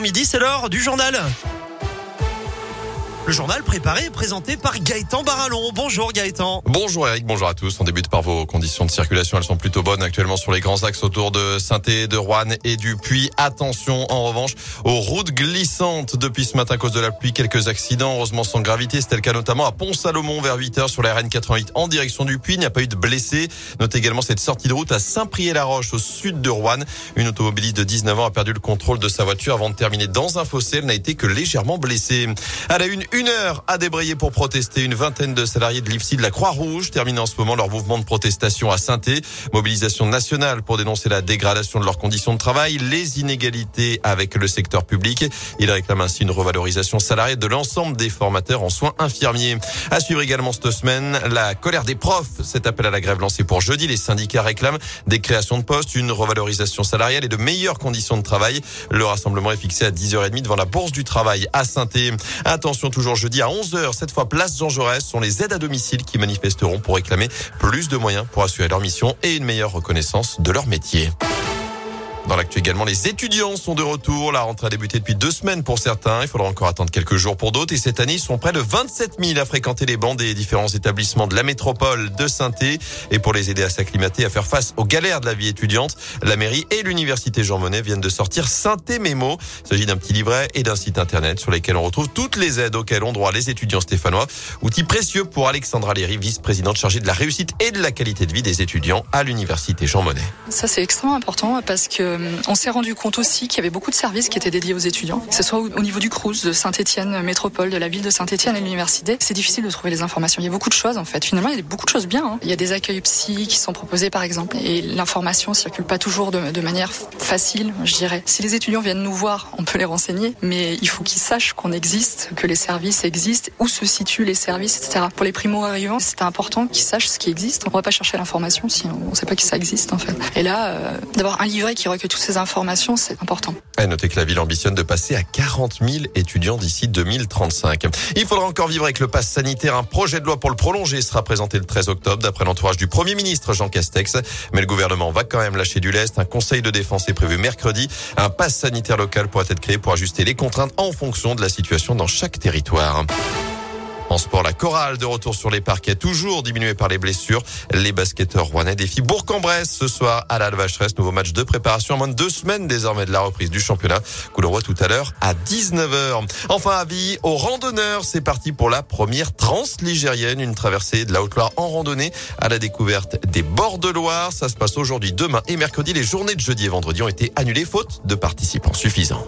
Midi, c'est l'heure du journal. Le journal préparé et présenté par Gaëtan Barallon. Bonjour Gaëtan. Bonjour Eric, bonjour à tous. On débute par vos conditions de circulation. Elles sont plutôt bonnes actuellement sur les grands axes autour de saint de Rouen et du Puy. Attention en revanche aux routes glissantes depuis ce matin à cause de la pluie. Quelques accidents, heureusement sans gravité. C'était le cas notamment à Pont-Salomon vers 8 h sur la RN88 en direction du Puy. Il n'y a pas eu de blessés. Notez également cette sortie de route à Saint-Prié-la-Roche au sud de Rouen. Une automobiliste de 19 ans a perdu le contrôle de sa voiture avant de terminer dans un fossé. Elle n'a été que légèrement blessée. À la une, une heure à débrayer pour protester. Une vingtaine de salariés de l'IFSI de la Croix-Rouge terminent en ce moment leur mouvement de protestation à saint Mobilisation nationale pour dénoncer la dégradation de leurs conditions de travail, les inégalités avec le secteur public. Ils réclament ainsi une revalorisation salariale de l'ensemble des formateurs en soins infirmiers. À suivre également cette semaine, la colère des profs. Cet appel à la grève lancé pour jeudi. Les syndicats réclament des créations de postes, une revalorisation salariale et de meilleures conditions de travail. Le rassemblement est fixé à 10h30 devant la Bourse du Travail à saint Attention toujours jeudi à 11h, cette fois place Jean Jaurès, sont les aides à domicile qui manifesteront pour réclamer plus de moyens pour assurer leur mission et une meilleure reconnaissance de leur métier. Dans l'actu également, les étudiants sont de retour. La rentrée a débuté depuis deux semaines pour certains. Il faudra encore attendre quelques jours pour d'autres. Et cette année, ils sont près de 27 000 à fréquenter les bancs des différents établissements de la métropole de saint Et pour les aider à s'acclimater, à faire face aux galères de la vie étudiante, la mairie et l'université Jean Monnet viennent de sortir saint Mémo. Il s'agit d'un petit livret et d'un site internet sur lesquels on retrouve toutes les aides auxquelles ont droit les étudiants stéphanois. Outil précieux pour Alexandra Léry, vice-présidente chargée de la réussite et de la qualité de vie des étudiants à l'université Jean Monnet. Ça, c'est extrêmement important parce que on s'est rendu compte aussi qu'il y avait beaucoup de services qui étaient dédiés aux étudiants, que ce soit au niveau du Crous, de Saint-Etienne, métropole, de la ville de Saint-Etienne et l'université. C'est difficile de trouver les informations. Il y a beaucoup de choses en fait. Finalement, il y a beaucoup de choses bien. Hein. Il y a des accueils psy qui sont proposés par exemple, et l'information circule pas toujours de, manière facile, je dirais. Si les étudiants viennent nous voir, on peut les renseigner, mais il faut qu'ils sachent qu'on existe, que les services existent, où se situent les services, etc. Pour les primo arrivants, c'est important qu'ils sachent ce qui existe. On va pas chercher l'information si on ne sait pas que ça existe en fait. Et là, euh, d'avoir un livret qui toutes ces informations, c'est important. Noter que la ville ambitionne de passer à 40 000 étudiants d'ici 2035. Il faudra encore vivre avec le pass sanitaire. Un projet de loi pour le prolonger sera présenté le 13 octobre d'après l'entourage du Premier ministre Jean Castex. Mais le gouvernement va quand même lâcher du lest. Un conseil de défense est prévu mercredi. Un pass sanitaire local pourra être créé pour ajuster les contraintes en fonction de la situation dans chaque territoire. En sport, la chorale de retour sur les parquets, toujours diminuée par les blessures. Les basketteurs rouennais défient Bourg-en-Bresse ce soir à la Vacheresse. Nouveau match de préparation en moins de deux semaines désormais de la reprise du championnat. Coup tout à l'heure à 19h. Enfin, avis aux randonneurs. C'est parti pour la première transligérienne, une traversée de la Haute-Loire en randonnée à la découverte des bords de Loire. Ça se passe aujourd'hui, demain et mercredi. Les journées de jeudi et vendredi ont été annulées faute de participants suffisants.